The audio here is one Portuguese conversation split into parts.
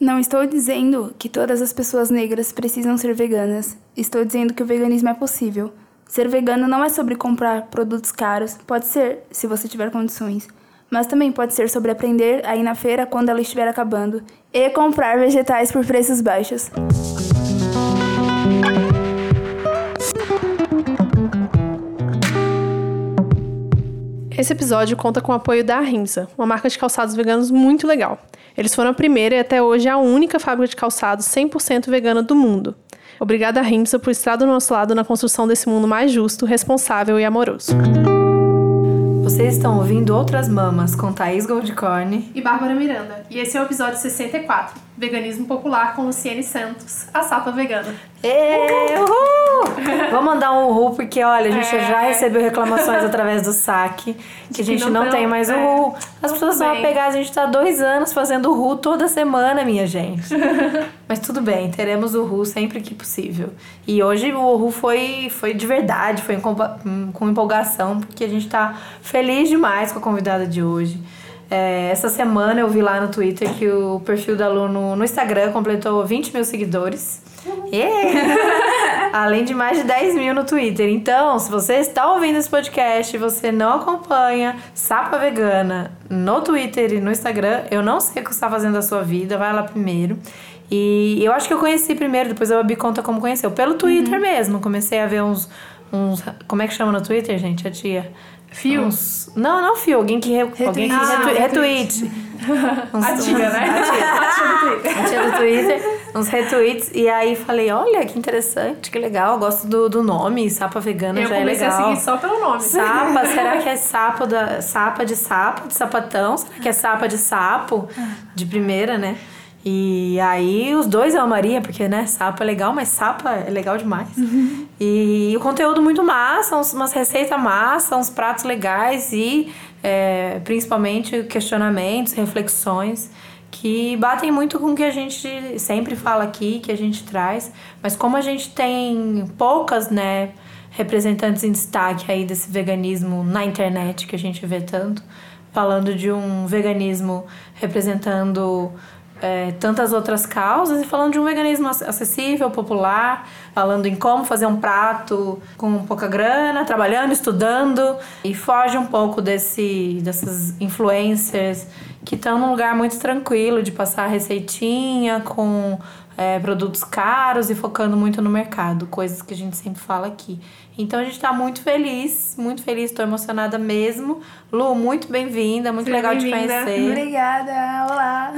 Não estou dizendo que todas as pessoas negras precisam ser veganas. Estou dizendo que o veganismo é possível. Ser vegano não é sobre comprar produtos caros, pode ser, se você tiver condições. Mas também pode ser sobre aprender a ir na feira quando ela estiver acabando e comprar vegetais por preços baixos. Esse episódio conta com o apoio da Rinza, uma marca de calçados veganos muito legal. Eles foram a primeira e até hoje a única fábrica de calçados 100% vegana do mundo. Obrigada, Rimsa, por estar do nosso lado na construção desse mundo mais justo, responsável e amoroso. Vocês estão ouvindo Outras Mamas com Thaís Goldcorn e Bárbara Miranda. E esse é o episódio 64, Veganismo Popular com Luciene Santos, a Sapa Vegana. Ê, uhul! Vou mandar um uhul, porque olha, a gente é. já recebeu reclamações através do saque, que a gente não, não tem mais é. uhul. As pessoas vão pegar, a gente tá dois anos fazendo uhul toda semana, minha gente. Mas tudo bem, teremos uhul sempre que possível. E hoje o uhul foi, foi de verdade, foi com empolgação, porque a gente tá feliz demais com a convidada de hoje. É, essa semana eu vi lá no Twitter que o perfil da Lu no, no Instagram completou 20 mil seguidores. Yeah. Além de mais de 10 mil no Twitter. Então, se você está ouvindo esse podcast e você não acompanha Sapa Vegana no Twitter e no Instagram, eu não sei o que você está fazendo da sua vida, vai lá primeiro. E eu acho que eu conheci primeiro, depois eu abri conta como conheceu. Pelo Twitter uhum. mesmo. Comecei a ver uns, uns. Como é que chama no Twitter, gente? A tia. Fio? Uns... Não, não fio. Alguém que, re... alguém que ah, retweet. Uns... A tia, né? A tia. a tia do Twitter. A tia do Twitter. Uns retweets. E aí falei, olha, que interessante, que legal. Gosto do, do nome. Sapa vegana eu já é legal. Eu comecei a seguir só pelo nome. Sapa. será que é sapo da... Sapa de sapo, de sapatão? Será que é sapa de sapo? De primeira, né? E aí os dois eu amaria, porque, né, sapo é legal, mas sapa é legal demais. Uhum. E, o conteúdo muito massa, uns, umas receitas massa, uns pratos legais e é, principalmente questionamentos, reflexões que batem muito com o que a gente sempre fala aqui, que a gente traz. Mas como a gente tem poucas, né, representantes em destaque aí desse veganismo na internet que a gente vê tanto, falando de um veganismo representando é, tantas outras causas e falando de um veganismo acessível, popular, falando em como fazer um prato com pouca grana, trabalhando, estudando e foge um pouco desse, dessas influencers que estão num lugar muito tranquilo de passar receitinha com é, produtos caros e focando muito no mercado, coisas que a gente sempre fala aqui. Então a gente está muito feliz, muito feliz, estou emocionada mesmo. Lu, muito bem-vinda, muito Seja legal te conhecer. Obrigada, olá.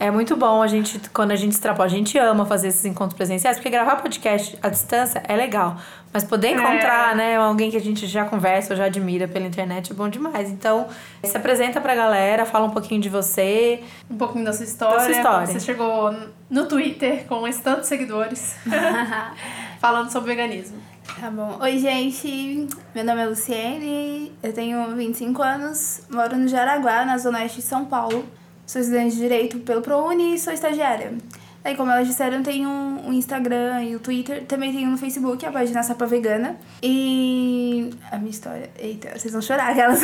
É muito bom a gente, quando a gente extrapola, a gente ama fazer esses encontros presenciais, porque gravar podcast à distância é legal. Mas poder encontrar, é. né, alguém que a gente já conversa ou já admira pela internet é bom demais. Então, se apresenta pra galera, fala um pouquinho de você. Um pouquinho da sua história. Da sua história. Você chegou no Twitter com esses tantos seguidores falando sobre veganismo. Tá bom. Oi, gente. Meu nome é Luciene, eu tenho 25 anos, moro no Jaraguá, na zona oeste de São Paulo. Sou estudante de Direito pelo ProUni e sou estagiária. Aí, como elas disseram, tem um, um Instagram e o um Twitter. Também tem um no Facebook, a página Sapa Vegana. E a minha história... Eita, vocês vão chorar, aquelas...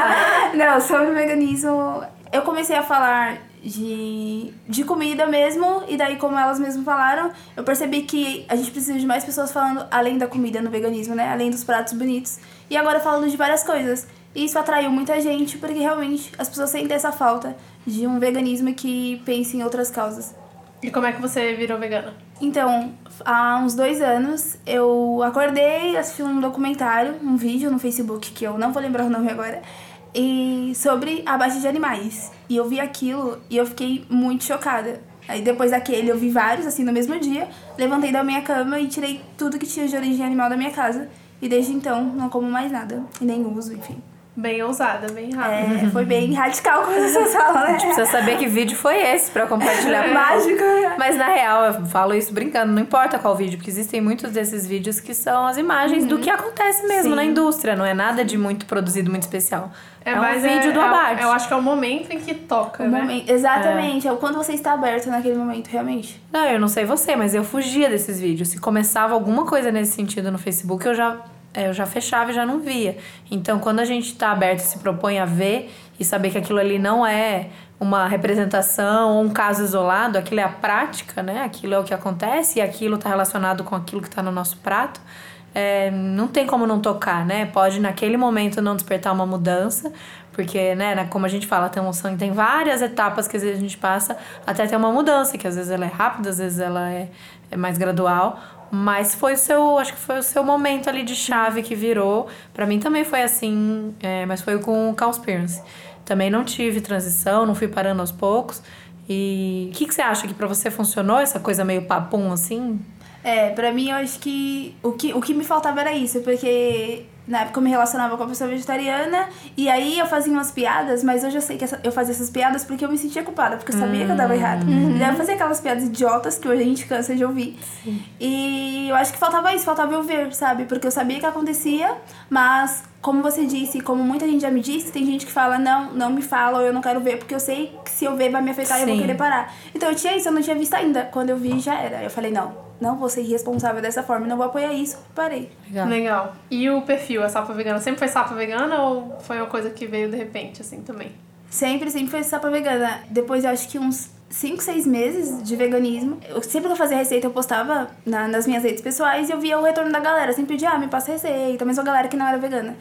Não, sobre o veganismo... Eu comecei a falar de, de comida mesmo, e daí, como elas mesmas falaram, eu percebi que a gente precisa de mais pessoas falando além da comida no veganismo, né? Além dos pratos bonitos. E agora falando de várias coisas. E isso atraiu muita gente, porque realmente as pessoas sentem essa falta de um veganismo que pense em outras causas. E como é que você virou vegana? Então, há uns dois anos eu acordei, assisti um documentário, um vídeo no Facebook, que eu não vou lembrar o nome agora, e sobre abate de animais. E eu vi aquilo e eu fiquei muito chocada. Aí depois daquele eu vi vários, assim, no mesmo dia, levantei da minha cama e tirei tudo que tinha de origem animal da minha casa. E desde então não como mais nada, e nem uso, enfim. Bem ousada, bem rápida. É, foi bem radical como vocês falam, né? A gente precisa saber que vídeo foi esse pra compartilhar. É. Mágico. Mas na real, eu falo isso brincando, não importa qual vídeo, porque existem muitos desses vídeos que são as imagens uhum. do que acontece mesmo Sim. na indústria, não é nada de muito produzido, muito especial. É, é um vídeo é, do abate. É, eu acho que é o momento em que toca, o né? Momento, exatamente, é. é quando você está aberto naquele momento, realmente. Não, eu não sei você, mas eu fugia desses vídeos. Se começava alguma coisa nesse sentido no Facebook, eu já é, eu já fechava e já não via. Então, quando a gente está aberto e se propõe a ver e saber que aquilo ali não é uma representação ou um caso isolado, aquilo é a prática, né? Aquilo é o que acontece e aquilo está relacionado com aquilo que está no nosso prato. É, não tem como não tocar, né? Pode naquele momento não despertar uma mudança, porque, né, como a gente fala, tem emoção tem várias etapas que às vezes a gente passa até ter uma mudança, que às vezes ela é rápida, às vezes ela é, é mais gradual. Mas foi o seu, acho que foi o seu momento ali de chave que virou. para mim também foi assim, é, mas foi com o Cowspiracy. Também não tive transição, não fui parando aos poucos. E o que, que você acha que para você funcionou essa coisa meio papum assim? É, pra mim eu acho que o, que o que me faltava era isso, porque na época eu me relacionava com a pessoa vegetariana e aí eu fazia umas piadas, mas hoje eu sei que essa, eu fazia essas piadas porque eu me sentia culpada, porque eu sabia que eu dava errado. Uhum. E daí eu fazia aquelas piadas idiotas que hoje a gente cansa de ouvir. Sim. E eu acho que faltava isso, faltava eu ver, sabe? Porque eu sabia que acontecia, mas como você disse, como muita gente já me disse, tem gente que fala, não, não me fala, ou eu não quero ver, porque eu sei que se eu ver vai me afetar e eu vou querer parar. Então eu tinha isso, eu não tinha visto ainda. Quando eu vi, já era. Eu falei, não, não vou ser irresponsável dessa forma, não vou apoiar isso, parei. Legal. Legal. E o perfil, a sapa vegana, sempre foi sapa vegana ou foi uma coisa que veio de repente, assim, também? Sempre, sempre foi sapa vegana. Depois, eu acho que uns 5, 6 meses de veganismo. Eu, sempre que eu fazia receita, eu postava na, nas minhas redes pessoais e eu via o retorno da galera. Sempre pedia, ah, me passa receita, mesmo a galera que não era vegana.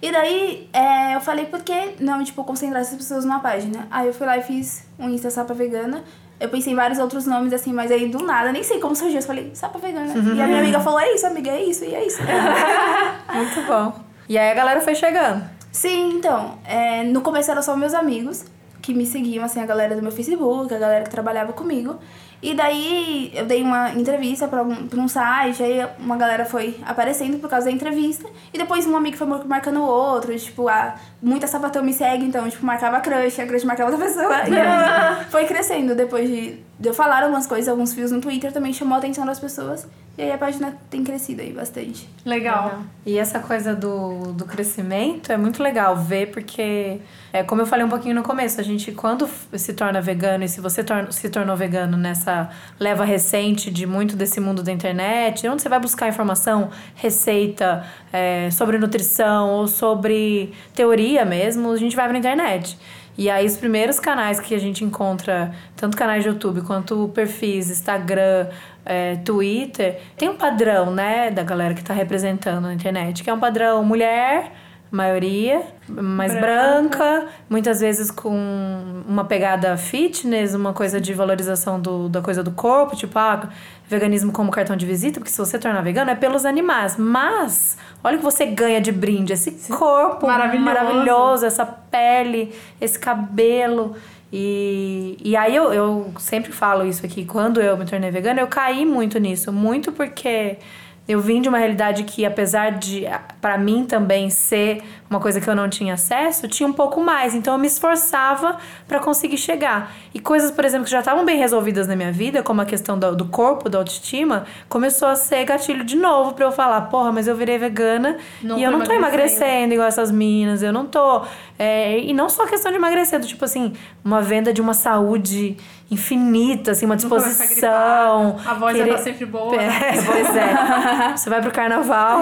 E daí, é, eu falei, por que não, tipo, concentrar essas pessoas numa página? Aí eu fui lá e fiz um Insta Sapa Vegana. Eu pensei em vários outros nomes, assim, mas aí do nada, nem sei como surgiu. Eu falei, Sapa Vegana. Uhum. E a minha amiga falou, é isso, amiga, é isso, e é isso. Muito bom. E aí a galera foi chegando. Sim, então. É, no começo eram só meus amigos que me seguiam, assim, a galera do meu Facebook, a galera que trabalhava comigo. E daí eu dei uma entrevista pra um, pra um site, aí uma galera foi aparecendo por causa da entrevista. E depois um amigo foi marcando o outro, tipo, a, muita sapatão me segue, então, tipo, marcava a crush, a crush marcava outra pessoa. E foi crescendo depois de, de eu falar algumas coisas, alguns fios no Twitter também chamou a atenção das pessoas. E aí a página tem crescido aí bastante. Legal. legal. E essa coisa do, do crescimento é muito legal ver, porque, é, como eu falei um pouquinho no começo, a gente, quando se torna vegano, e se você torna, se tornou vegano nessa leva recente de muito desse mundo da internet, onde você vai buscar informação, receita, é, sobre nutrição ou sobre teoria mesmo, a gente vai pra internet. E aí os primeiros canais que a gente encontra, tanto canais de YouTube quanto perfis, Instagram, é, Twitter, tem um padrão, né, da galera que está representando na internet, que é um padrão mulher, maioria, mais branca. branca. muitas vezes com uma pegada fitness, uma coisa de valorização do, da coisa do corpo, tipo, ah, veganismo como cartão de visita, porque se você tornar vegano é pelos animais. Mas, olha o que você ganha de brinde: esse corpo maravilhoso, maravilhoso essa pele, esse cabelo. E, e aí eu, eu sempre falo isso aqui, quando eu me tornei vegana, eu caí muito nisso, muito porque eu vim de uma realidade que, apesar de, para mim também ser uma coisa que eu não tinha acesso, tinha um pouco mais. Então eu me esforçava para conseguir chegar. E coisas, por exemplo, que já estavam bem resolvidas na minha vida, como a questão do, do corpo, da autoestima, começou a ser gatilho de novo para eu falar: porra, mas eu virei vegana não e eu não tô emagrecendo igual essas minas, eu não tô. É, e não só a questão de emagrecer, do tipo assim, uma venda de uma saúde infinita, assim, uma disposição. A voz querer... tá sempre boa. É, pois é. Você vai pro carnaval,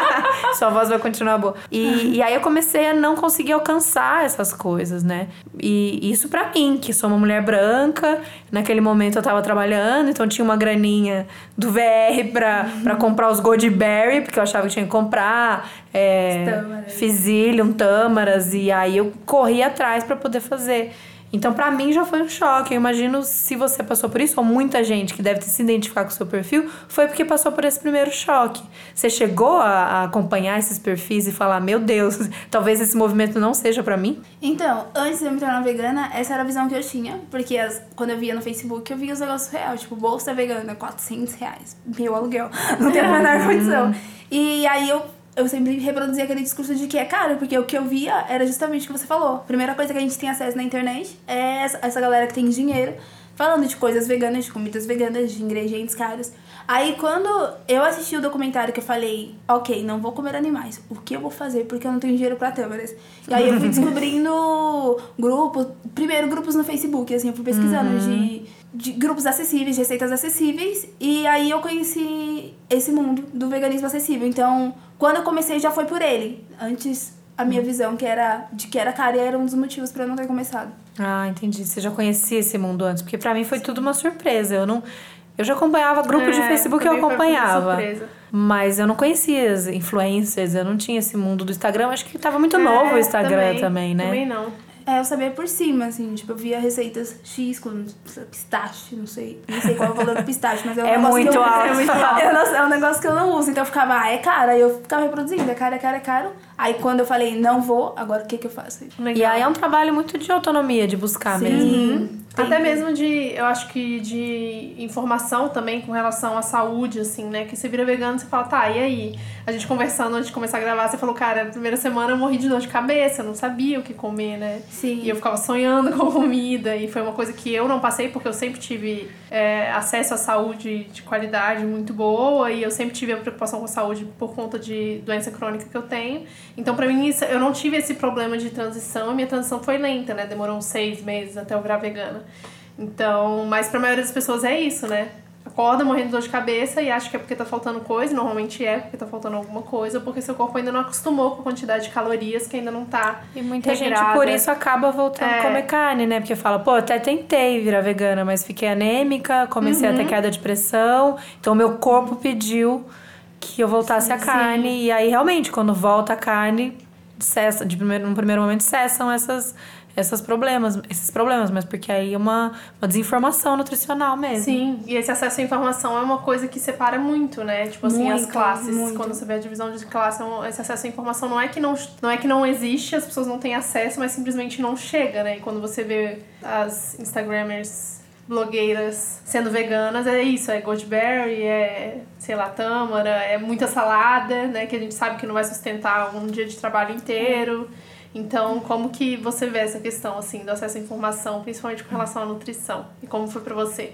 sua voz vai continuar boa. E, e aí eu comecei a não conseguir alcançar essas coisas, né? E isso para mim, que sou uma mulher branca, naquele momento eu tava trabalhando, então tinha uma graninha do VR pra, pra comprar os Goldberry, porque eu achava que tinha que comprar. É, Fizilium, tâmaras, e aí eu corri atrás para poder fazer. Então, para mim já foi um choque. Eu imagino se você passou por isso, ou muita gente que deve se identificar com o seu perfil, foi porque passou por esse primeiro choque. Você chegou a, a acompanhar esses perfis e falar: Meu Deus, talvez esse movimento não seja para mim? Então, antes de eu me tornar vegana, essa era a visão que eu tinha. Porque as, quando eu via no Facebook, eu via os negócios real, tipo, bolsa vegana, 400 reais. Meu aluguel. Não tem a menor condição. E aí eu eu sempre reproduzia aquele discurso de que é caro, porque o que eu via era justamente o que você falou. A primeira coisa que a gente tem acesso na internet é essa galera que tem dinheiro falando de coisas veganas, de comidas veganas, de ingredientes caros. Aí quando eu assisti o documentário que eu falei, ok, não vou comer animais, o que eu vou fazer? Porque eu não tenho dinheiro pra tâmaras. E aí eu fui descobrindo grupos, primeiro grupos no Facebook, assim, eu fui pesquisando uhum. de de grupos acessíveis, de receitas acessíveis. E aí eu conheci esse mundo do veganismo acessível. Então, quando eu comecei, já foi por ele. Antes, a minha visão que era de que era caro era um dos motivos para eu não ter começado. Ah, entendi. Você já conhecia esse mundo antes? Porque para mim foi tudo uma surpresa. Eu não. Eu já acompanhava grupos de É, Facebook eu também foi uma acompanhava. Mas eu não conhecia as influencers, eu não tinha esse mundo do Instagram. Acho que tava muito novo o É, Instagram também, né? Também não. É, eu sabia por cima, assim, tipo, eu via receitas X com pistache, não sei. Não sei qual é o valor do pistache, mas é um É negócio muito que eu, alto. É, muito alto. Eu não- é um negócio que eu não uso, então eu ficava, ah, é caro. Aí eu ficava reproduzindo, é caro, é caro, é caro. Aí quando eu falei, não vou, agora o que que eu faço? E aí é um trabalho muito de autonomia, de buscar mesmo. Tem- Até mesmo de, eu acho que de informação também com relação à saúde, assim, né? Que você vira vegano e você fala, tá, e aí? A gente conversando antes de começar a gravar, você falou, cara, na primeira semana eu morri de dor de cabeça, eu não sabia o que comer, né? Sim. E eu ficava sonhando com comida, e foi uma coisa que eu não passei, porque eu sempre tive é, acesso à saúde de qualidade muito boa, e eu sempre tive a preocupação com a saúde por conta de doença crônica que eu tenho. Então, pra mim, isso, eu não tive esse problema de transição, e minha transição foi lenta, né? Demorou uns seis meses até eu virar vegana. Então, mas pra maioria das pessoas é isso, né? Acorda morrendo de dor de cabeça e acha que é porque tá faltando coisa, normalmente é porque tá faltando alguma coisa, porque seu corpo ainda não acostumou com a quantidade de calorias que ainda não tá E muita gente regrada. por isso acaba voltando É. a comer carne, né? Porque fala, pô, até tentei virar vegana, mas fiquei anêmica, comecei a ter queda de pressão, então meu corpo pediu que eu voltasse a carne. E aí, realmente, quando volta a carne, cessa, de primeiro, no primeiro momento cessam essas, essas problemas, esses problemas, mas porque aí é uma, uma desinformação nutricional mesmo. Sim, e esse acesso à informação é uma coisa que separa muito, né? Tipo assim, as Muito, classes. muito. Quando você vê a divisão de classe, é esse acesso à informação não é que não, não é que não existe, as pessoas não têm acesso, mas simplesmente não chega, né? E quando você vê as Instagramers blogueiras sendo veganas, é isso, é goji é, sei lá, tâmara, é muita salada, né? Que a gente sabe que não vai sustentar um dia de trabalho inteiro. Então, como que você vê essa questão, assim, do acesso à informação, principalmente com relação à nutrição? E como foi pra você?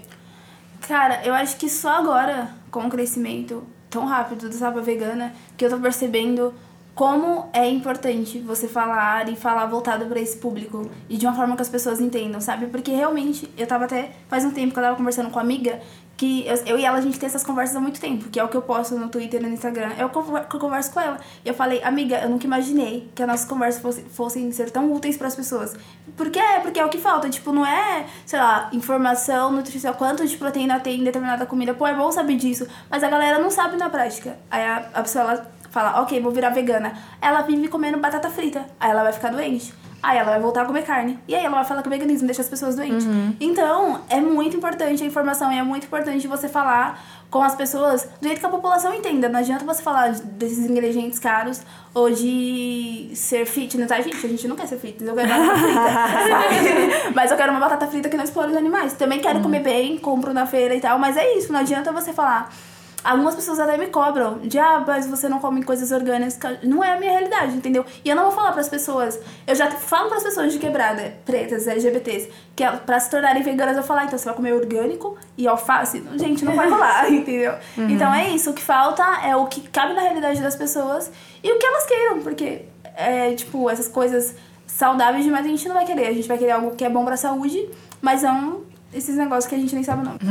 Cara, eu acho que só agora, com o crescimento tão rápido do Sapa Vegana, que eu tô percebendo como é importante você falar e falar voltado para esse público e de uma forma que as pessoas entendam, sabe? Porque realmente, eu tava até faz um tempo que eu tava conversando com uma amiga que eu, eu e ela a gente tem essas conversas há muito tempo, que é o que eu posto no Twitter e no Instagram, é o que eu, eu converso com ela. E eu falei, amiga, eu nunca imaginei que as nossas conversas fosse, fossem ser tão úteis para as pessoas. Por quê? Porque é o que falta, tipo, não é, sei lá, informação, nutrição, quanto de proteína tem em determinada comida. Pô, é bom saber disso, mas a galera não sabe na prática. Aí a, a pessoa ela fala, ok, vou virar vegana. Ela vive comendo batata frita, aí ela vai ficar doente. Aí ela vai voltar a comer carne. E aí ela vai falar que o veganismo deixa as pessoas doentes. Então, é muito importante a informação e é muito importante você falar com as pessoas do jeito que a população entenda. Não adianta você falar desses ingredientes caros ou de ser fitness. Ai, gente, a gente não quer ser fitness, eu quero batata frita. mas eu quero uma batata frita que não explore os animais. Também quero comer bem, compro na feira e tal, mas é isso, não adianta você falar. Algumas pessoas até me cobram de, ah, mas você não come coisas orgânicas. Não é a minha realidade, entendeu? E eu não vou falar pras pessoas. Eu já falo pras pessoas de quebrada, pretas, LGBTs, que ela- pra se tornarem veganas, eu falar, ah, então você vai comer orgânico e alface? Gente, não vai rolar, entendeu? Então é isso. O que falta é o que cabe na realidade das pessoas e o que elas queiram, porque, é, tipo, essas coisas saudáveis demais a gente não vai querer. A gente vai querer algo que é bom pra saúde, mas não esses negócios que a gente nem sabe o nome.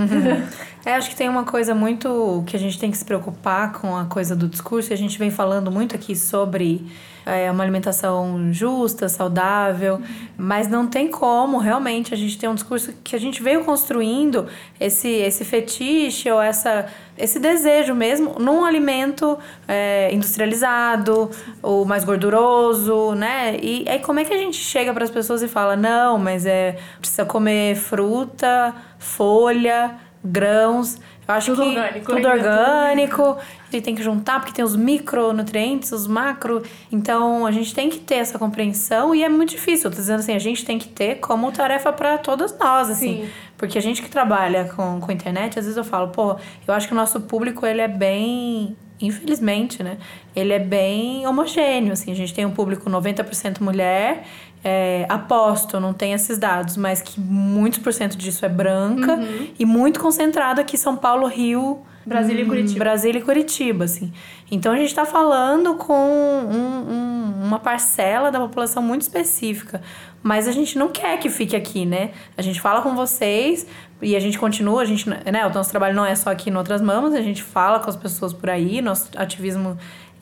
É, acho que tem uma coisa muito que a gente tem que se preocupar com a coisa do discurso, a gente vem falando muito aqui sobre é, uma alimentação justa, saudável, mas não tem como realmente a gente ter um discurso que a gente veio construindo esse, esse fetiche ou essa, esse desejo mesmo num alimento é, industrializado, ou mais gorduroso, né? E aí como é que a gente chega para as pessoas e fala, não, mas é precisa comer fruta, folha, grãos. Eu acho Tudo que orgânico, tudo ainda, orgânico. E tem que juntar porque tem os micronutrientes, os macro. Então a gente tem que ter essa compreensão e é muito difícil. Eu tô dizendo assim, a gente tem que ter como tarefa para todas nós, assim. Sim. Porque a gente que trabalha com, com internet, às vezes eu falo, pô, eu acho que o nosso público ele é bem infelizmente, né? Ele é bem homogêneo, assim. A gente tem um público 90% mulher, é, aposto, não tem esses dados, mas que muitos por cento disso é branca Uhum. e muito concentrado aqui em São Paulo, Rio, Brasília e Curitiba. Brasília e Curitiba, assim. Então a gente está falando com um- um- uma parcela da população muito específica. Mas a gente não quer que fique aqui, né? A gente fala com vocês e a gente continua, a gente, né? O nosso trabalho não é só aqui em Outras Mamas, a gente fala com as pessoas por aí, nosso ativismo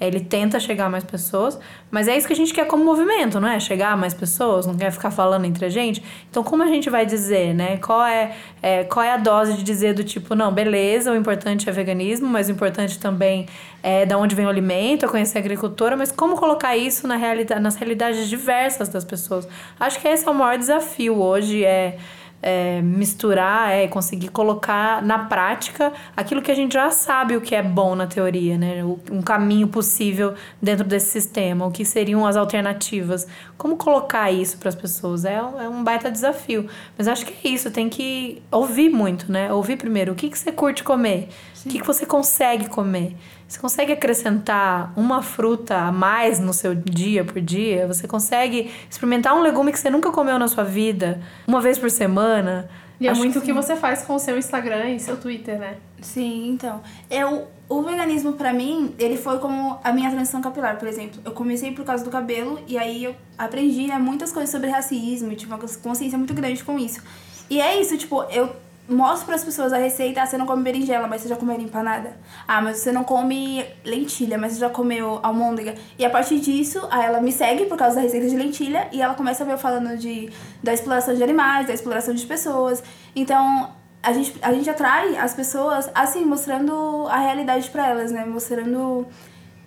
ele tenta chegar a mais pessoas, mas é isso que a gente quer como movimento, não é? Chegar a mais pessoas, não quer ficar falando entre a gente. Então, como a gente vai dizer, né? Qual é, é, qual é a dose de dizer do tipo, não, beleza, o importante é veganismo, mas o importante também é da onde vem o alimento, é conhecer a agricultura, mas como colocar isso na realidade, nas realidades diversas das pessoas? Acho que esse é o maior desafio hoje, é é, misturar, é conseguir colocar na prática aquilo que a gente já sabe o que é bom na teoria, né? Um caminho possível dentro desse sistema, o que seriam as alternativas. Como colocar isso para as pessoas? É, um- é um baita desafio. Mas acho que é isso, tem que ouvir muito, né? Ouvir primeiro. O que, que você curte comer? O que, que você consegue comer? Você consegue acrescentar uma fruta a mais no seu dia por dia? Você consegue experimentar um legume que você nunca comeu na sua vida uma vez por semana? E é Acho muito que o que você faz com o seu Instagram e seu Twitter, né? Sim, então. Eu, o veganismo, pra mim, ele foi como a minha transição capilar, por exemplo. Eu comecei por causa do cabelo e aí eu aprendi né, muitas coisas sobre racismo e tive uma consciência muito grande com isso. E é isso, tipo, eu mostro pras pessoas a receita, ah, você não come berinjela, mas você já comeu empanada. Ah, mas você não come lentilha, mas você já comeu almôndega. E a partir disso, ela me segue por causa da receita de lentilha e ela começa a ver eu falando de, da exploração de animais, da exploração de pessoas. Então, a gente, a gente atrai as pessoas, assim, mostrando a realidade pra elas, né? Mostrando.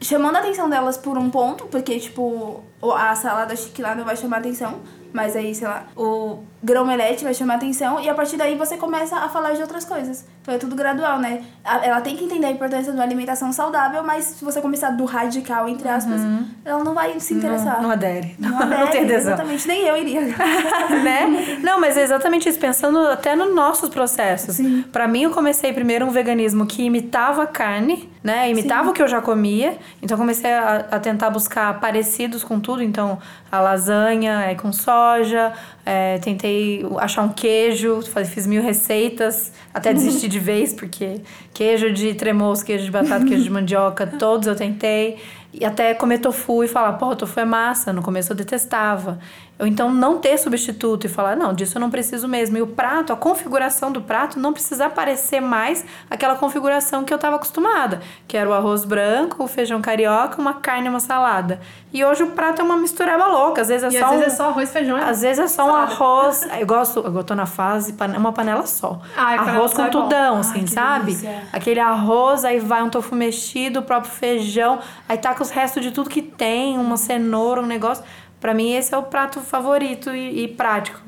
chamando a atenção delas por um ponto, porque, tipo, a salada não vai chamar atenção, mas aí, sei lá, o grão-melete vai chamar atenção, e a partir daí você começa a falar de outras coisas. Então é tudo gradual, né? Ela tem que entender a importância de uma alimentação saudável, mas se você começar do radical, entre aspas, ela não vai se interessar. Não, não adere. Não, Não, adere, tem adesão. Exatamente, nem eu iria. né? Não, mas é exatamente isso, pensando até nos nossos processos. Sim. Pra mim, eu comecei primeiro um veganismo que imitava carne, né? Imitava o que eu já comia. Então, eu comecei a, a tentar buscar parecidos com tudo. Então, a lasanha é com soja. é, tentei achar um queijo, fiz mil receitas, até desisti de vez, porque queijo de tremoço, queijo de batata, queijo de mandioca, todos eu tentei. E até comer tofu e falar, pô, tofu é massa. No começo eu detestava. Ou então não ter substituto e falar, não, disso eu não preciso mesmo. E o prato, a configuração do prato não precisa parecer mais aquela configuração que eu estava acostumada. Que era o arroz branco, o feijão carioca, uma carne e uma salada. E hoje o prato é uma mistureba louca. Às vezes é E só às um... vezes é só arroz, feijão e Às vezes é só um arroz. Eu gosto, eu tô na fase, pane- uma panela só. Ai, arroz com é tudão, Ai, assim, que sabe? delícia. Aquele arroz, aí vai um tofu mexido, o próprio feijão, aí tá com os restos de tudo que tem, uma cenoura, um negócio. Pra mim, esse é o prato favorito e, e prático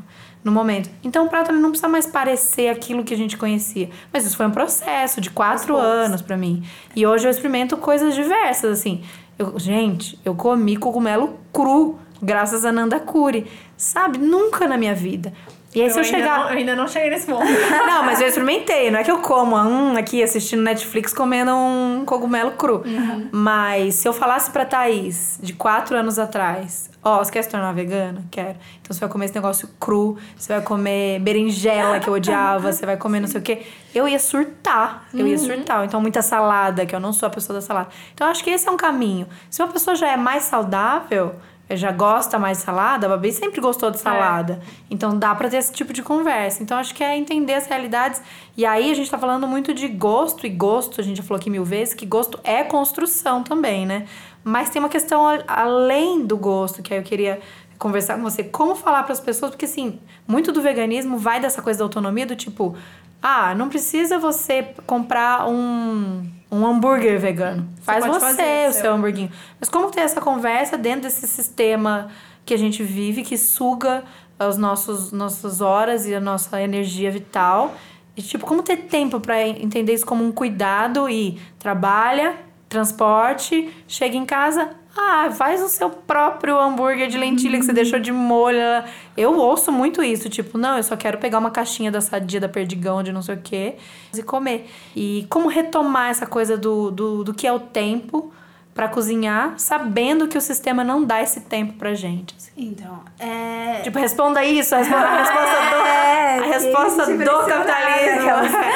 no momento. Então, o prato ele não precisa mais parecer aquilo que a gente conhecia. Mas isso foi um processo de quatro anos pra mim. E hoje eu experimento coisas diversas, assim. Eu, gente, eu comi cogumelo cru, graças a Nanda Curi. Sabe? Nunca na minha vida. E aí, se eu ainda chegar. não- ainda não cheguei nesse ponto. Não, mas eu experimentei. Não é que eu como um aqui assistindo Netflix comendo um cogumelo cru. Mas se eu falasse pra Thaís, de quatro anos atrás, ó, você quer se tornar vegana? Quero. Então você vai comer esse negócio cru, você vai comer berinjela que eu odiava, você vai comer não sei o quê. Eu ia surtar. Eu ia surtar. Então muita salada, que eu não sou a pessoa da salada. Então eu acho que esse é um caminho. Se uma pessoa já é mais saudável, já gosta mais de salada, a Babi sempre gostou de salada. Então dá pra ter esse tipo de conversa. Então acho que é entender as realidades. E aí a gente tá falando muito de gosto e gosto, a gente já falou aqui mil vezes, que gosto é construção também, né? Mas tem uma questão além do gosto, que aí eu queria conversar com você. Como falar para as pessoas, porque assim, muito do veganismo vai dessa coisa da autonomia do tipo, ah, não precisa você comprar um, um hambúrguer vegano. Faz pode você fazer o seu hamburguinho. Mas como ter essa conversa dentro desse sistema que a gente vive, que suga as nossos, nossas horas e a nossa energia vital? E, tipo, como ter tempo para entender isso como um cuidado e trabalha, transporte, chega em casa, ah, faz o seu próprio hambúrguer de lentilha que você deixou de molho. Eu ouço muito isso, tipo, não, eu só quero pegar uma caixinha da sadia, da perdigão, de não sei o quê, e comer. E como retomar essa coisa do, do, do que é o tempo pra cozinhar, sabendo que o sistema não dá esse tempo pra gente? assim? Então, é. Tipo, responda isso, a resposta, a resposta do, É, a resposta do capitalismo.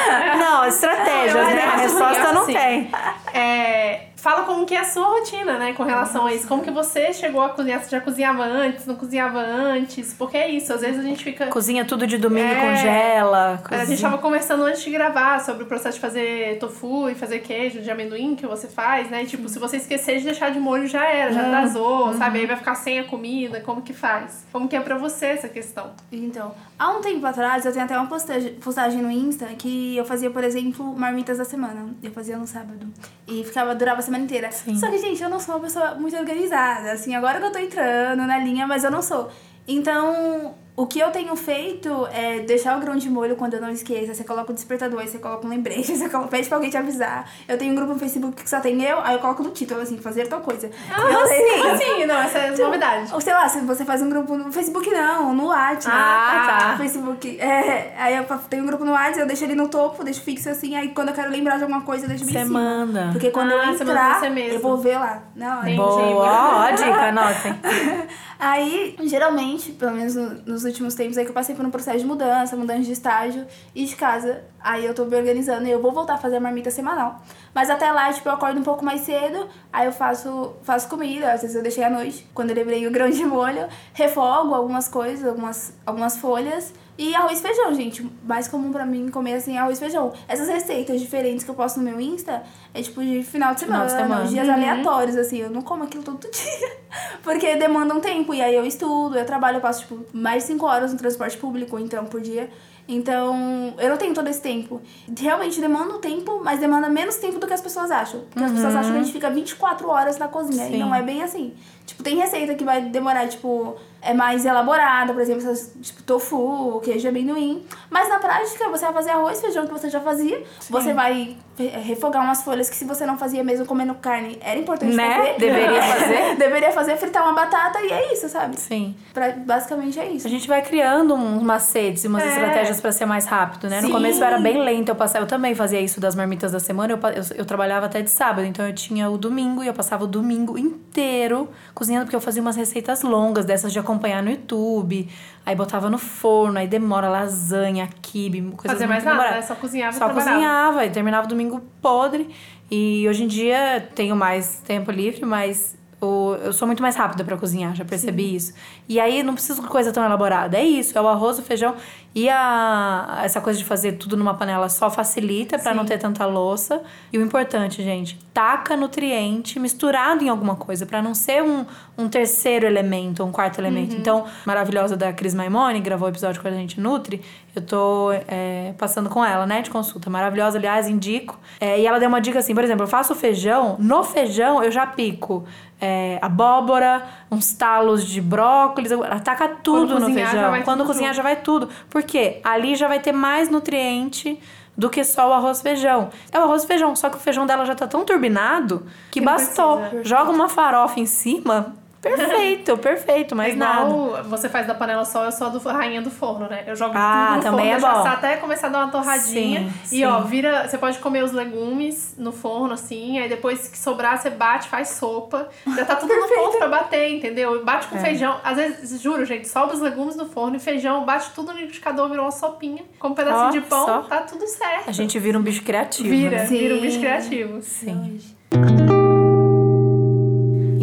Não, estratégias, Eu né? A acho resposta que não assim, tem. É, fala como que é a sua rotina, né, com relação a isso. Como que você chegou a cozinhar? Você já cozinhava antes, não cozinhava antes? Porque é isso, às vezes a gente fica... Cozinha tudo de domingo É. congela. A gente cozinha- tava conversando antes de gravar sobre o processo de fazer tofu e fazer queijo de amendoim que você faz, né? E, tipo, se você esquecer de deixar de molho, já era, já atrasou, sabe? Aí vai ficar sem a comida, como que faz? Como que é pra você essa questão? Então, há um tempo atrás, eu tenho até uma postagem, postagem no Insta que eu fazia, por exemplo, marmitas da semana. Eu fazia no sábado. E ficava, durava a semana inteira. Só que, gente, eu não sou uma pessoa muito organizada. Assim, agora que eu tô entrando na linha, mas eu não sou. Então, o que eu tenho feito é deixar o grão de molho quando eu não esqueça. Você coloca o despertador, aí você coloca um lembrete, você coloca, pede pra alguém te avisar. Eu tenho um grupo no Facebook que só tem eu, aí eu coloco no título, assim, fazer tal coisa. eu Sim, assim, não, essa é novidade. ou sei lá, se você faz um grupo no Facebook, não, no WhatsApp. Ah, tá. Facebook. É, aí eu tenho um grupo no WhatsApp, eu deixo ele no topo, deixo fixo assim, aí quando eu quero lembrar de alguma coisa, eu deixo bem Você manda. Porque quando Ah, eu entrar, você mesmo. eu vou ver lá. Não, Entendi. Boa, ó, ó a dica, anotem. Aí, geralmente, pelo menos no- nos últimos tempos, aí que eu passei por um processo de mudança, mudança de estágio e de casa. Aí eu tô me organizando e eu vou voltar a fazer a marmita semanal. Mas até lá, tipo, eu acordo um pouco mais cedo, aí eu faço, faço comida, às vezes eu deixei à noite, quando eu lembrei o grão de molho, refogo algumas coisas, algumas, algumas folhas. E arroz e feijão, gente. Mais comum pra mim comer assim é arroz e feijão. Essas receitas diferentes que eu posto no meu Insta é tipo de final de Final semana, de semana. dias aleatórios, assim. Eu não como aquilo todo dia. Porque demanda um tempo. E aí eu estudo, eu trabalho, eu passo tipo mais de 5 horas no transporte público, então, por dia. Então, eu não tenho todo esse tempo. Realmente demanda um tempo, mas demanda menos tempo do que as pessoas acham. Porque as pessoas acham que a gente fica 24 horas na cozinha. Sim. E não é bem assim. Tipo, tem receita que vai demorar, tipo, é mais elaborada, por exemplo, essas, tipo, tofu, queijo amendoim. Mas na prática, você vai fazer arroz, feijão que você já fazia. Você vai refogar umas folhas que se você não fazia mesmo comendo carne, era importante Né? fazer. Deveria fazer. Deveria fazer, fritar uma batata e é isso, sabe? Sim. Pra- basicamente é isso. A gente vai criando uns macetes e umas É. estratégias pra ser mais rápido, né? No Sim. começo eu era bem lenta, eu passava, eu também fazia isso das marmitas da semana, eu, eu, eu trabalhava até de sábado, então eu tinha o domingo e eu passava o domingo inteiro cozinhando, porque eu fazia umas receitas longas dessas de acompanhar no YouTube, aí botava no forno, aí demora lasanha, quibe, coisas Fazer muito mais nada, né? Só cozinhava e Só trabalhava. cozinhava e terminava o domingo podre. E hoje em dia tenho mais tempo livre, mas eu sou muito mais rápida pra cozinhar, já percebi isso. E aí não preciso de coisa tão elaborada. É isso, é o arroz, o feijão. E a, essa coisa de fazer tudo numa panela só facilita pra não ter tanta louça. E o importante, gente, taca nutriente misturado em alguma coisa, pra não ser um, um terceiro elemento, um quarto elemento. Então, maravilhosa da Cris Maimone, gravou o episódio com a gente Nutri. Eu tô é, passando com ela, né, de consulta. Maravilhosa, aliás, indico. É, e ela deu uma dica assim, por exemplo, eu faço feijão, no feijão eu já pico é, abóbora, uns talos de brócolis, ataca tudo no feijão. Quando cozinhar já vai tudo. Quê? Ali já vai ter mais nutriente do que só o arroz feijão. É o arroz feijão, só que o feijão dela já tá tão turbinado que, bastou. Joga uma farofa em cima, perfeito, perfeito, mais é nada. igual você faz da panela só, eu sou a do rainha do forno, né? Eu jogo Ah, tudo no também forno, é bom. até começar a dar uma torradinha. Sim, e sim. ó, vira. Você pode comer os legumes no forno, assim, aí depois que sobrar, você bate, faz sopa. Já tá tudo no ponto pra bater, entendeu? Bate É. com feijão. Às vezes, juro, gente, sobe os legumes no forno e feijão, bate tudo no liquidificador, virou uma sopinha. Com um pedacinho Ó, de pão, só. tá tudo certo. A gente vira um bicho criativo. Vira, né? vira um Sim. bicho criativo. Sim.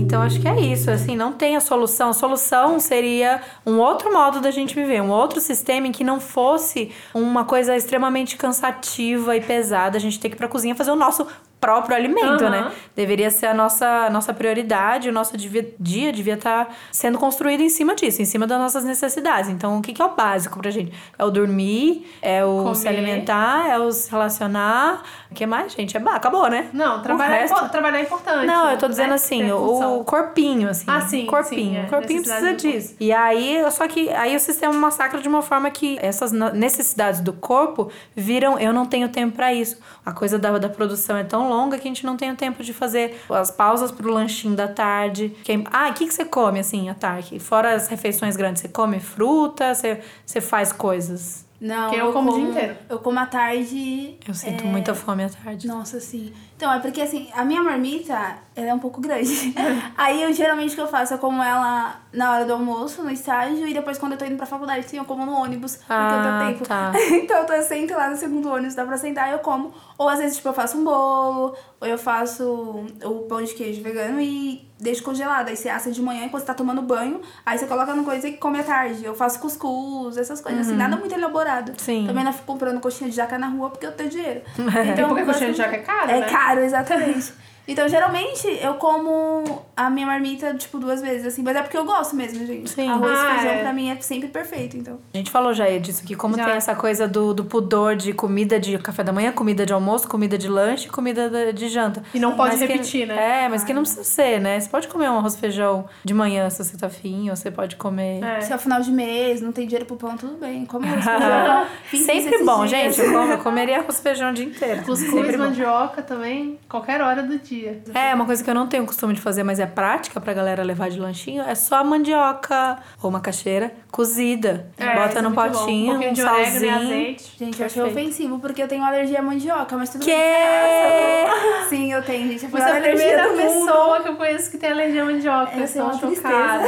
Então acho que é isso, assim, não tem a solução. A solução seria um outro modo da gente viver, um outro sistema em que não fosse uma coisa extremamente cansativa e pesada, a gente ter que ir pra cozinha fazer o nosso próprio alimento, Aham. né? Deveria ser a nossa, nossa prioridade, o nosso dia devia estar sendo construído em cima disso, em cima das nossas necessidades. Então, o que, que é o básico pra gente? É o dormir, é o se Comer. alimentar, é o se relacionar. O que mais, gente? É, bah, acabou, né? Não, trabalhar, é resto- impo- trabalhar é importante. não, eu tô dizendo né? assim, o, o corpinho, assim. Ah, sim, Corpinho. sim, é. O corpinho precisa disso. E aí, só que aí o sistema massacra de uma forma que essas necessidades do corpo viram, eu não tenho tempo pra isso. A coisa da, da produção é tão longa que a gente não tem o tempo de fazer as pausas pro lanchinho da tarde. Que, ah, o que, que você come, assim, à tarde? Fora as refeições grandes, você come fruta, você, você faz coisas Não, Porque eu como o dia inteiro. Eu como à tarde. Eu sinto é, muita fome à tarde. Nossa, sim. Então, é porque assim, a minha marmita, ela é um pouco grande. Aí eu geralmente o que eu faço? Eu como ela na hora do almoço, no estágio, e depois quando eu tô indo pra faculdade, sim, eu como no ônibus, porque eu Ah, tenho tempo. tá. então eu tô sempre lá no segundo ônibus, dá pra sentar e eu como. Ou às vezes, tipo, eu faço um bolo, ou eu faço o pão de queijo vegano e deixo congelado. Aí você assa de manhã enquanto você tá tomando banho, aí você coloca no coisa e come à tarde. Eu faço cuscuz, essas coisas assim, nada muito elaborado. Uhum. Sim. Também não fico comprando coxinha de jaca na rua porque eu tenho dinheiro. Então, porque coxinha de jaca é caro, É né? caro, exatamente. Então, geralmente, eu como a minha marmita, tipo, duas vezes, assim. Mas é porque eu gosto mesmo, gente. Sim. Arroz Ah, e feijão, é. pra mim, é sempre perfeito, então. A gente falou já disso aqui, como Já. tem essa coisa do, do pudor de comida de café da manhã, comida de almoço, comida de lanche, comida de, de janta. E não pode Mas que- repetir, né? É, mas que não precisa ser, né? Você pode comer um arroz e feijão de manhã se você tá afim, ou você pode comer. É. Se é o final de mês, não tem dinheiro pro pão, tudo bem. Como arroz e feijão. Sempre bom, dias. gente. Eu, como- eu comeria arroz e feijão o dia inteiro. Cuscuz, bom. mandioca também, qualquer hora do dia. É, uma coisa que eu não tenho costume de fazer, mas é prática pra galera levar de lanchinho, é só a mandioca ou macaxeira cozida. É, Bota é no muito bom. potinho, um um de orégano e salzinho. azeite. Gente, eu achei ofensivo, porque eu tenho alergia à mandioca, mas tudo Que? bem. Sim, eu tenho, gente. Eu Você é a primeira pessoa que eu conheço que tem alergia à mandioca. Eu estou é uma chocada.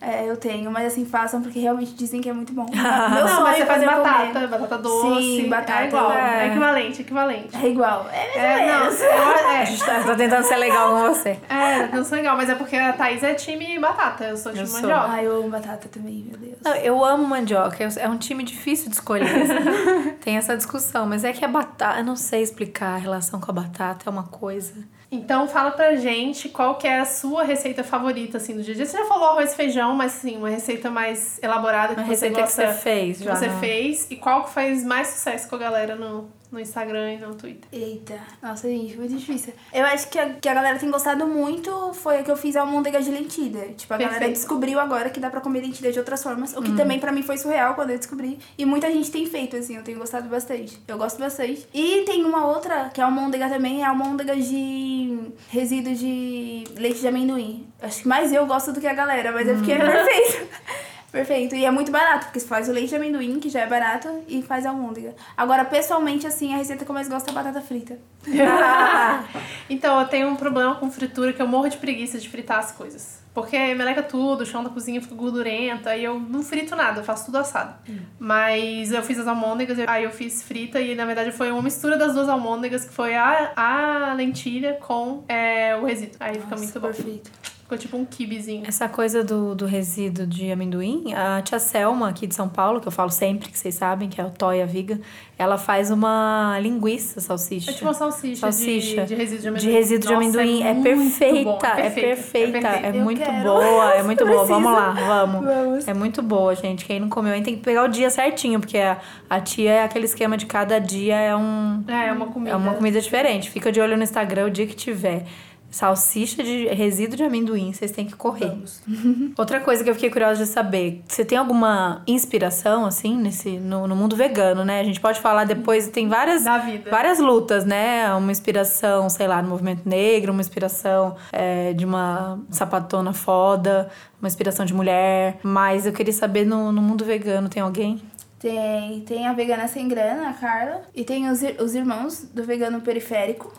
É, eu tenho, mas assim, façam porque realmente dizem que é muito bom. Meu Não, sonho mas você é faz poder batata, comer. batata doce. Sim, batata, É igual, é. é equivalente, equivalente. É igual. É, É, não, eu, é, A gente tá, tá tentando ser legal com você. é, não sou legal, mas é porque a Thaís é time batata, eu sou time Eu sou. mandioca. Ai, eu amo batata também, meu Deus. Não, eu amo mandioca, é um time difícil de escolher. assim. Tem essa discussão, mas é que a batata, eu não sei explicar a relação com a batata, é uma coisa. Então fala pra gente qual que é a sua receita favorita, assim, do dia a dia. Você já falou arroz e feijão, mas assim, uma receita mais elaborada que Uma você receita que gosta, você fez que já, você né? fez. E qual que faz mais sucesso com a galera no, no Instagram e no Twitter. Eita, nossa, gente, muito difícil. Eu acho que a, que a galera tem gostado muito foi a que eu fiz a almôndega de lentilha. Tipo, a galera Perfeito. descobriu agora que dá pra comer lentilha de outras formas, o que também pra mim foi surreal quando eu descobri. E muita gente tem feito, assim, eu tenho gostado bastante. Eu gosto bastante. E tem uma outra, que é a almôndega também, é a almôndega de resíduo de leite de amendoim. Acho que mais eu gosto do que a galera, mas é porque é perfeito. Perfeito. E é muito barato, porque você faz o leite de amendoim, que já é barato, e faz a almôndega. Agora, pessoalmente, assim, a receita que eu mais gosto é a batata frita. Então, eu tenho um problema com fritura que eu morro de preguiça de fritar as coisas. Porque meleca tudo, o chão da cozinha fica gordurento, aí eu não frito nada, eu faço tudo assado. Mas eu fiz as almôndegas, aí eu fiz frita e na verdade foi uma mistura das duas almôndegas, que foi a, a lentilha com é, o resíduo. Aí fica muito bom. Perfeito. Ficou tipo um kibizinho. Essa coisa do, do resíduo de amendoim, a tia Selma, aqui de São Paulo, que eu falo sempre, que vocês sabem, que é o Toya Viga, ela faz uma linguiça salsicha. É tipo uma salsicha, Salsicha. De, de resíduo de De amendoim. resíduo de Nossa, amendoim. É, perfeita, bom, é perfeita, é, perfeita. Eu muito quero. boa, é muito boa. Vamos lá, vamos. Vamos. É muito boa, gente. Quem não comeu ainda tem que pegar o dia certinho, porque a, a tia é aquele esquema de cada dia é um. É, é uma comida. É uma comida diferente. Fica de olho no Instagram o dia que tiver. Salsicha de resíduo de amendoim, vocês têm que correr. Outra coisa que eu fiquei curiosa de saber, você tem alguma inspiração, assim, nesse, no, no mundo vegano, né? A gente pode falar depois, tem várias, várias lutas, né? Uma inspiração, sei lá, no movimento negro, uma inspiração é, de uma sapatona foda, uma inspiração de mulher. Mas eu queria saber no, no mundo vegano, tem alguém? Tem, tem a vegana sem grana, a Carla. E tem os, os irmãos do vegano periférico.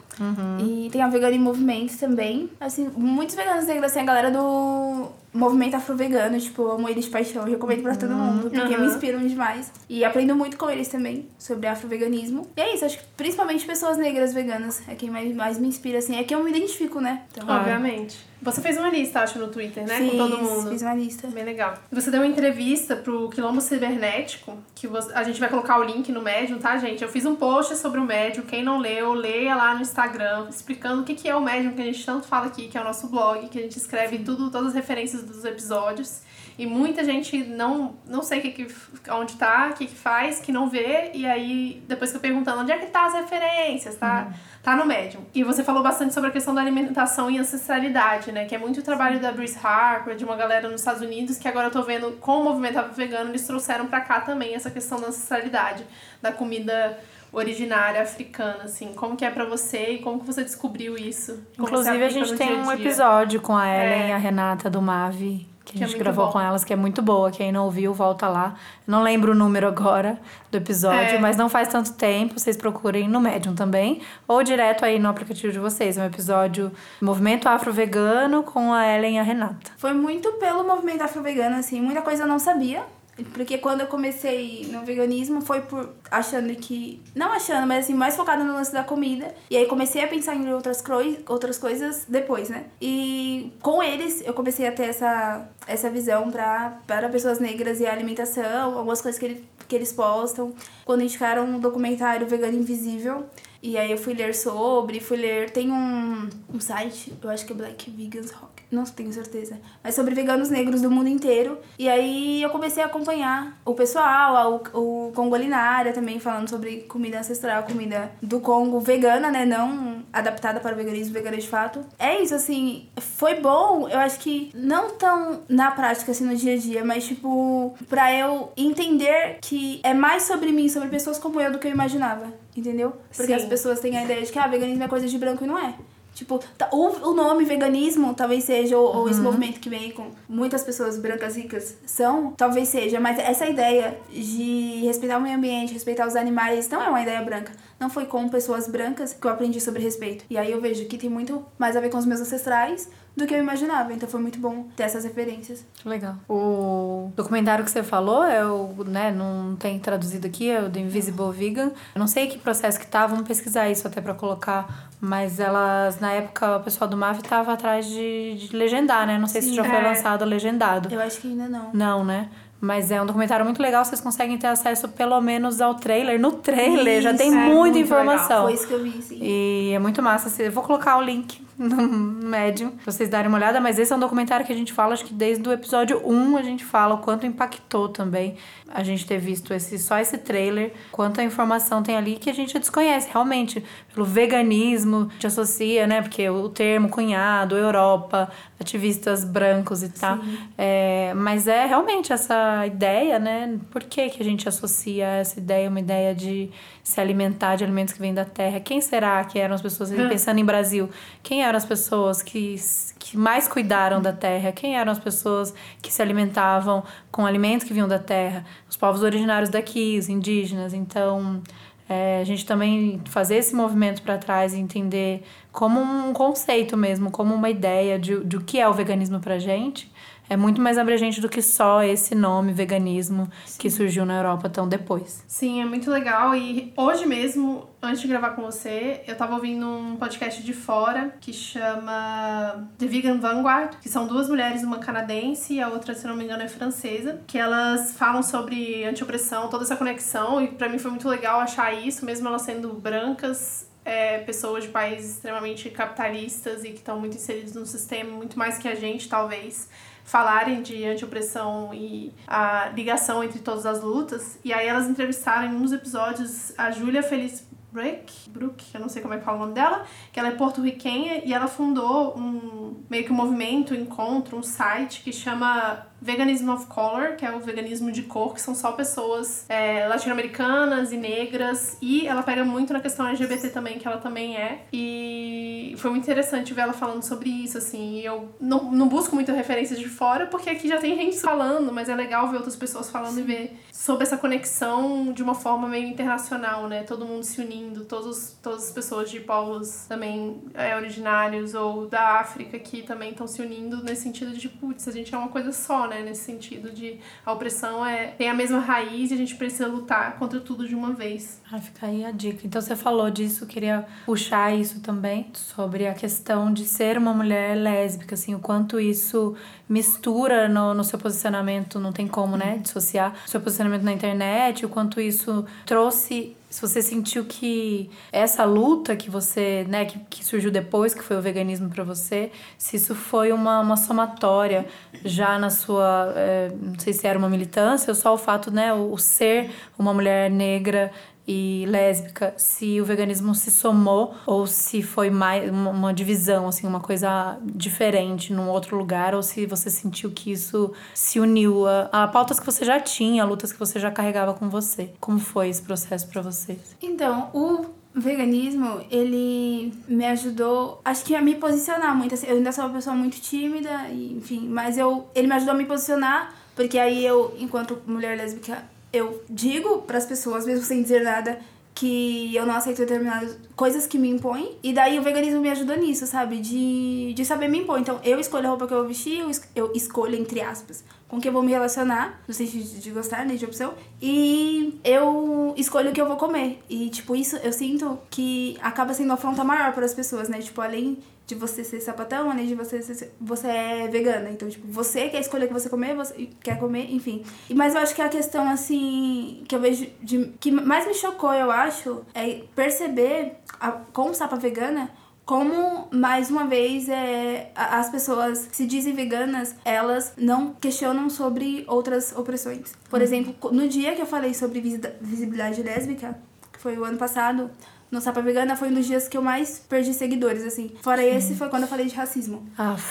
E tem a vegana em movimento também. Assim, muitos veganos negros, assim, a galera do movimento afro-vegano, tipo, amo eles de paixão. Eu recomendo pra todo mundo, porque me inspiram demais. E aprendo muito com eles também sobre afroveganismo. E é isso, acho que principalmente pessoas negras veganas é quem mais, mais me inspira, assim. É que eu me identifico, né? Então, Obviamente. Você fez uma lista, acho, no Twitter, né? fiz, com todo mundo. fiz uma lista. Bem legal. Você deu uma entrevista pro Quilombo Cibernético, que você- a gente vai colocar o link no Medium, tá, gente? Eu fiz um post sobre o Medium. Quem não leu, leia lá no Instagram, explicando o que que é o Medium, que a gente tanto fala aqui, que é o nosso blog, que a gente escreve tudo, todas as referências dos episódios. E muita gente não, não sei que que, onde tá, o que que faz, que não vê. E aí, depois que eu perguntando onde é que tá as referências, tá? Tá no Medium. E você falou bastante sobre a questão da alimentação e ancestralidade, né? Que é muito o trabalho da Bruce Harper, de uma galera nos Estados Unidos, que agora eu tô vendo com o movimento vegano, eles trouxeram pra cá também essa questão da ancestralidade, da comida originária africana, assim. Como que é pra você e como que você descobriu isso? Inclusive, a gente tem dia um dia? episódio com a Ellen É. e a Renata do Mavi, que a Que é gente muito gravou bom. com elas, que é muito boa. Quem não ouviu, volta lá. Não lembro o número agora do episódio, É. mas não faz tanto tempo. Vocês procurem no Medium também, ou direto aí no aplicativo de vocês. É um episódio Movimento Afro-Vegano com a Ellen e a Renata. Foi muito pelo movimento afro-vegano, assim, muita coisa eu não sabia. Porque quando eu comecei no veganismo foi por achando que. Não achando, mas assim, mais focada no lance da comida. E aí comecei a pensar em outras, outras coisas depois, né? E com eles eu comecei a ter essa, essa visão pra, para pessoas negras e a alimentação, algumas coisas que, ele, que eles postam. Quando indicaram um documentário Vegano Invisível. E aí eu fui ler sobre, fui ler. Tem um, um site, eu acho que é Black Vegans Rock, não tenho certeza. Mas sobre veganos negros do mundo inteiro. E aí eu comecei a acompanhar o pessoal, o, o Congolinária também, falando sobre comida ancestral, comida do Congo vegana, né? Não adaptada para o veganismo, vegana de fato. É isso, assim, foi bom, eu acho que não tão na prática, assim, no dia a dia, mas tipo, pra eu entender que é mais sobre mim, sobre pessoas como eu do que eu imaginava. Entendeu? Porque Sim. as pessoas têm a ideia de que ah, veganismo é coisa de branco e não é. Tipo, tá- o, o nome veganismo talvez seja, ou, ou esse movimento que vem com muitas pessoas brancas ricas são, talvez seja, mas essa ideia de respeitar o meio ambiente, respeitar os animais, não é uma ideia branca. Não foi com pessoas brancas que eu aprendi sobre respeito. E aí eu vejo que tem muito mais a ver com os meus ancestrais do que eu imaginava. Então foi muito bom ter essas referências. Legal. O documentário que você falou é o, né, não tem traduzido aqui, é o do Invisible Vegan. Eu não sei que processo que tá, vamos pesquisar isso até pra colocar. Mas elas, na época, o pessoal do MAV tava atrás de, de legendar, né? Não sei se Sim. já foi É. lançado legendado. Eu acho que ainda não. Não, né? Mas é um documentário muito legal, vocês conseguem ter acesso pelo menos ao trailer. No trailer já tem Isso, é muita muito informação. Foi isso que eu vi, sim. E é muito massa. Eu vou colocar o link no Medium pra vocês darem uma olhada. Mas esse é um documentário que a gente fala, acho que desde o episódio 1 a gente fala o quanto impactou também a gente ter visto esse, só esse trailer, quanta informação tem ali que a gente desconhece realmente. Pelo veganismo, te associa, né? Porque o termo cunhado, Europa, ativistas brancos e tal. É, mas é realmente essa ideia, né? Por que, que a gente associa essa ideia, uma ideia de se alimentar de alimentos que vêm da terra? Quem será que eram as pessoas, pensando em Brasil, quem eram as pessoas que, que mais cuidaram da terra? Quem eram as pessoas que se alimentavam com alimentos que vinham da terra? Os povos originários daqui, os indígenas. Então, é, a gente também fazer esse movimento para trás e entender como um conceito mesmo, como uma ideia de, de o que é o veganismo pra gente, é muito mais abrangente do que só esse nome veganismo que surgiu na Europa tão depois. Sim, é muito legal. E hoje mesmo, antes de gravar com você, eu tava ouvindo um podcast de fora que chama The Vegan Vanguard, que são duas mulheres, uma canadense e a outra, se não me engano, é francesa, que elas falam sobre antiopressão, toda essa conexão. E pra mim foi muito legal achar isso, mesmo elas sendo brancas. é, pessoas de países extremamente capitalistas e que estão muito inseridos no sistema, muito mais que a gente, talvez falarem de antiopressão e a ligação entre todas as lutas. E aí elas entrevistaram em dos episódios a Júlia Feliz Brook, Brook, eu não sei como é que fala o nome dela, que ela é porto-riquenha e ela fundou um meio que um movimento, um encontro, um site que chama Veganism of Color, que é o veganismo de cor, que são só pessoas é, latino-americanas e negras. E ela pega muito na questão LGBT também, que ela também é. E foi muito interessante ver ela falando sobre isso, assim. E eu não, não busco muito referências de fora, porque aqui já tem gente falando, mas é legal ver outras pessoas falando e ver sobre essa conexão de uma forma meio internacional, né? Todo mundo se unindo, todos, todas as pessoas de povos também é, originários ou da África que também estão se unindo nesse sentido de, putz, a gente é uma coisa só, né? Nesse sentido de a opressão é, tem a mesma raiz e a gente precisa lutar contra tudo de uma vez. Ah, fica aí a dica. Então você falou disso, queria puxar isso também, sobre a questão de ser uma mulher lésbica, assim, o quanto isso mistura no, no seu posicionamento, não tem como, né, dissociar seu posicionamento na internet, o quanto isso trouxe se você sentiu que essa luta que você, né, que, que surgiu depois, que foi o veganismo para você, se isso foi uma, uma somatória já na sua, é, não sei se era uma militância ou só o fato, né, o, o ser uma mulher negra e lésbica, se o veganismo se somou ou se foi mais uma, divisão, assim, uma coisa diferente num outro lugar, ou se você sentiu que isso se uniu a, a pautas que você já tinha, lutas que você já carregava com você. Como foi esse processo para você? Então, o veganismo, ele me ajudou, acho que a me posicionar muito. Assim, eu ainda sou uma pessoa muito tímida, enfim, mas eu, ele me ajudou a me posicionar, porque aí eu, enquanto mulher lésbica, eu digo para as pessoas, mesmo sem dizer nada, que eu não aceito determinadas coisas que me impõem. E daí o veganismo me ajudou nisso, sabe? De, de saber me impor. Então eu escolho a roupa que eu vou vestir, eu, es eu escolho, entre aspas, com que eu vou me relacionar, no sentido de, de gostar, né? De opção. E eu escolho o que eu vou comer. E, tipo, isso eu sinto que acaba sendo uma afronta maior para as pessoas, né? Tipo, além de você ser sapatão, além de você ser, você é vegana. Então, tipo, você quer escolher o que você comer, você quer comer, enfim. Mas eu acho que a questão, assim, que eu vejo de, que mais me chocou, eu acho, é perceber, a, como sapa vegana, como mais uma vez é as pessoas que se dizem veganas elas não questionam sobre outras opressões por uhum. exemplo no dia que eu falei sobre visibilidade lésbica que foi o ano passado no Sapa Vegana foi um dos dias que eu mais perdi seguidores, assim. Fora Sim. esse, foi quando eu falei de racismo.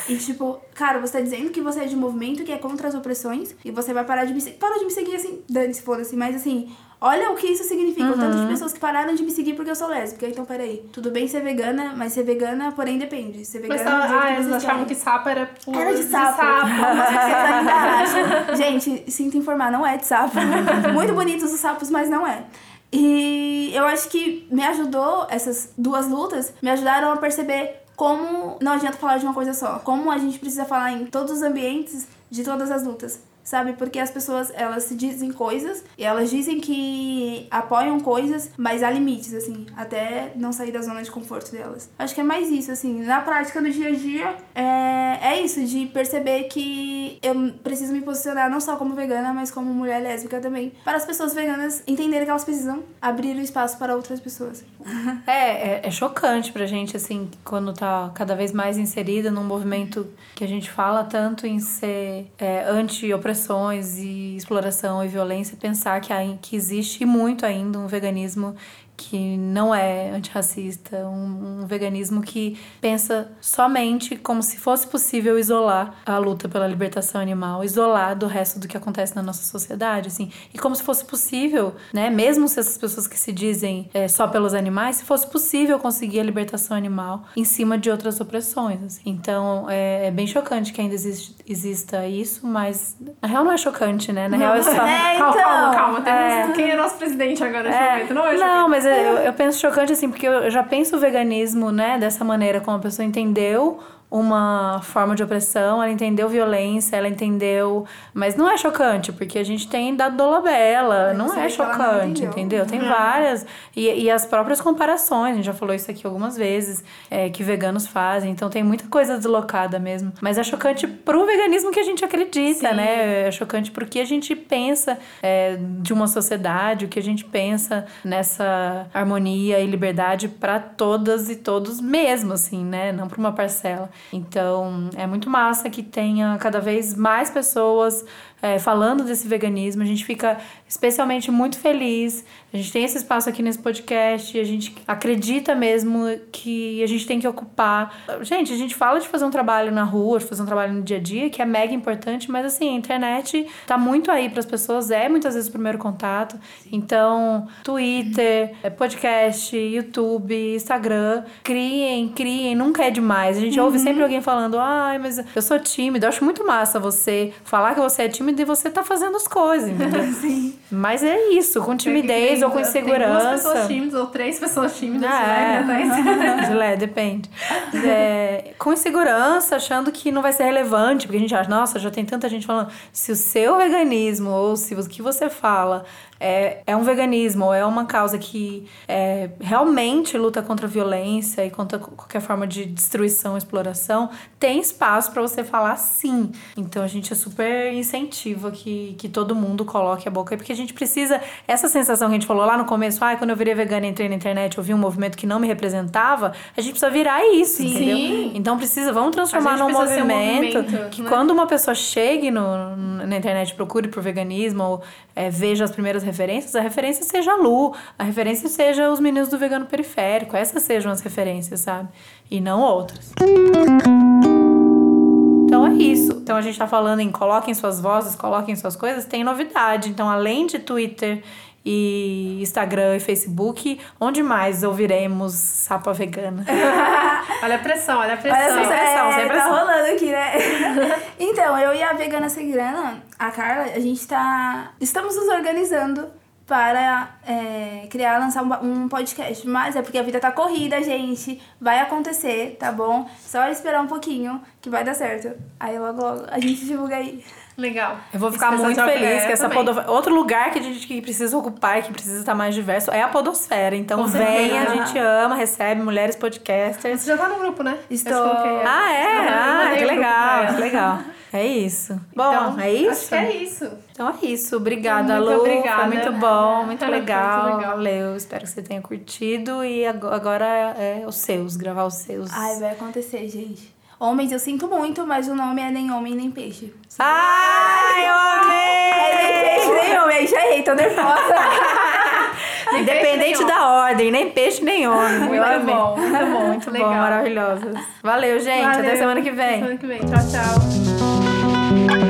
E tipo, cara, você tá dizendo que você é de um movimento que é contra as opressões e você vai parar de me seguir. Parou de me seguir assim, dane-se, foda-se. Mas assim, olha o que isso significa. Uhum. O tanto de uhum. pessoas que pararam de me seguir porque eu sou lésbica. Então, peraí. Tudo bem ser vegana, mas ser vegana, porém, depende. Ser vegana. Mas tá, ah, eles achavam que sapo era por... Era de sapo. De sapo. mas ainda Gente, sinto informar, não é de sapo. Muito bonitos os sapos, mas não é. E eu acho que me ajudou, essas duas lutas, me ajudaram a perceber como não adianta falar de uma coisa só. Como a gente precisa falar em todos os ambientes de todas as lutas sabe? Porque as pessoas, elas se dizem coisas e elas dizem que apoiam coisas, mas há limites, assim, até não sair da zona de conforto delas. Acho que é mais isso, assim, na prática do dia a dia, é, é isso, de perceber que eu preciso me posicionar não só como vegana, mas como mulher lésbica também, para as pessoas veganas entenderem que elas precisam abrir o espaço para outras pessoas. É, é, é chocante pra gente, assim, quando tá cada vez mais inserida num movimento que a gente fala tanto em ser é, anti-opressão opressões e exploração e violência, pensar que, que existe muito ainda um veganismo que não é antirracista, um, um, veganismo que pensa somente como se fosse possível isolar a luta pela libertação animal, isolar do resto do que acontece na nossa sociedade, assim, e como se fosse possível, né, mesmo se essas pessoas que se dizem é, só pelos animais, se fosse possível conseguir a libertação animal em cima de outras opressões, assim. Então, é, é bem chocante que ainda existe, exista isso, mas na real não é chocante, né? Na real é só... É, então... Calma, calma, calma. É... Quem é nosso presidente agora? É... Não, é não, mas eu, eu penso chocante assim, porque eu já penso o veganismo, né, dessa maneira, como a pessoa entendeu uma forma de opressão, ela entendeu violência, ela entendeu. Mas não é chocante, porque a gente tem dado Dolabella, não é chocante, não entendeu? Tem uhum. várias. E, e as próprias comparações, a gente já falou isso aqui algumas vezes, é, que veganos fazem, então tem muita coisa deslocada mesmo. Mas é chocante pro veganismo que a gente acredita, Sim. né? É chocante porque a gente pensa é, de uma sociedade, o que a gente pensa nessa harmonia e liberdade para todas e todos mesmo, assim, né? Não para uma parcela. Então, é muito massa que tenha cada vez mais pessoas é, falando desse veganismo. A gente fica especialmente muito feliz. A gente tem esse espaço aqui nesse podcast. A gente acredita mesmo que a gente tem que ocupar. Gente, a gente fala de fazer um trabalho na rua, de fazer um trabalho no dia a dia, que é mega importante, mas assim, a internet tá muito aí para as pessoas, é muitas vezes o primeiro contato. Então, Twitter, podcast, YouTube, Instagram, criem, criem, nunca é demais. A gente uhum. ouve sempre alguém falando: ai, mas eu sou tímido. Eu acho muito massa você falar que você é tímido tímido e você tá fazendo as coisas, entendeu? Sim. Mas é isso, com timidez tem, ou com insegurança. Tem duas pessoas tímidas ou três pessoas tímidas, ah, né? É, depende. É, com insegurança, achando que não vai ser relevante, porque a gente acha, nossa, já tem tanta gente falando, se o seu veganismo ou se o que você fala é, é um veganismo ou é uma causa que é, realmente luta contra a violência e contra qualquer forma de destruição, exploração, tem espaço para você falar sim. Então a gente é super incentiva que, que todo mundo coloque a boca aí, porque a gente precisa. Essa sensação que a gente falou lá no começo, ah, quando eu virei vegana e entrei na internet, eu vi um movimento que não me representava, a gente precisa virar isso, sim. entendeu? Sim. Então precisa, vamos transformar num movimento, um movimento, que né? quando uma pessoa chegue no, na internet, procure por veganismo ou é, veja as primeiras referências, a referência seja a Lu, a referência seja os meninos do vegano periférico, essas sejam as referências, sabe? E não outras. Então é isso. Então a gente tá falando em coloquem suas vozes, coloquem suas coisas, tem novidade. Então, além de Twitter e Instagram e Facebook. Onde mais ouviremos Sapa Vegana? olha a pressão, olha a pressão. Olha essa, pressão, é, sem tá pressão. rolando aqui, né? então, eu e a Vegana Sem Grana, a Carla, a gente tá... Estamos nos organizando para é, criar, lançar um, um podcast. Mas é porque a vida tá corrida, gente. Vai acontecer, tá bom? Só esperar um pouquinho que vai dar certo. Aí logo, logo a gente divulga aí. Legal. Eu vou ficar muito feliz é, que essa podosfera. Outro lugar que a gente que precisa ocupar e que precisa estar mais diverso é a Podosfera. Então Com vem, certeza. a gente ama, recebe mulheres podcasters. Você já tá no grupo, né? Estou. Coloquei. Ah, é? Ah, mandei que legal, que legal. É isso. Bom, Então, é isso? Acho que é isso. Então é isso. Obrigada, Muito Lu. obrigada. Foi muito bom, muito Foi muito legal. legal. Valeu. Espero que você tenha curtido. E ago- agora é os seus, gravar os seus. Ai, vai acontecer, gente. Homens, eu sinto muito, mas o nome é nem homem nem peixe. Ai, eu É nem peixe, amei! nem homem. Já errei, tô nervosa. Independente da ordem, nem peixe, nem homem. Muito Eu amei. bom, muito bom, muito Bom, legal. maravilhosas. Valeu, gente. Até Valeu. semana que vem. Semana que vem. Tchau, tchau.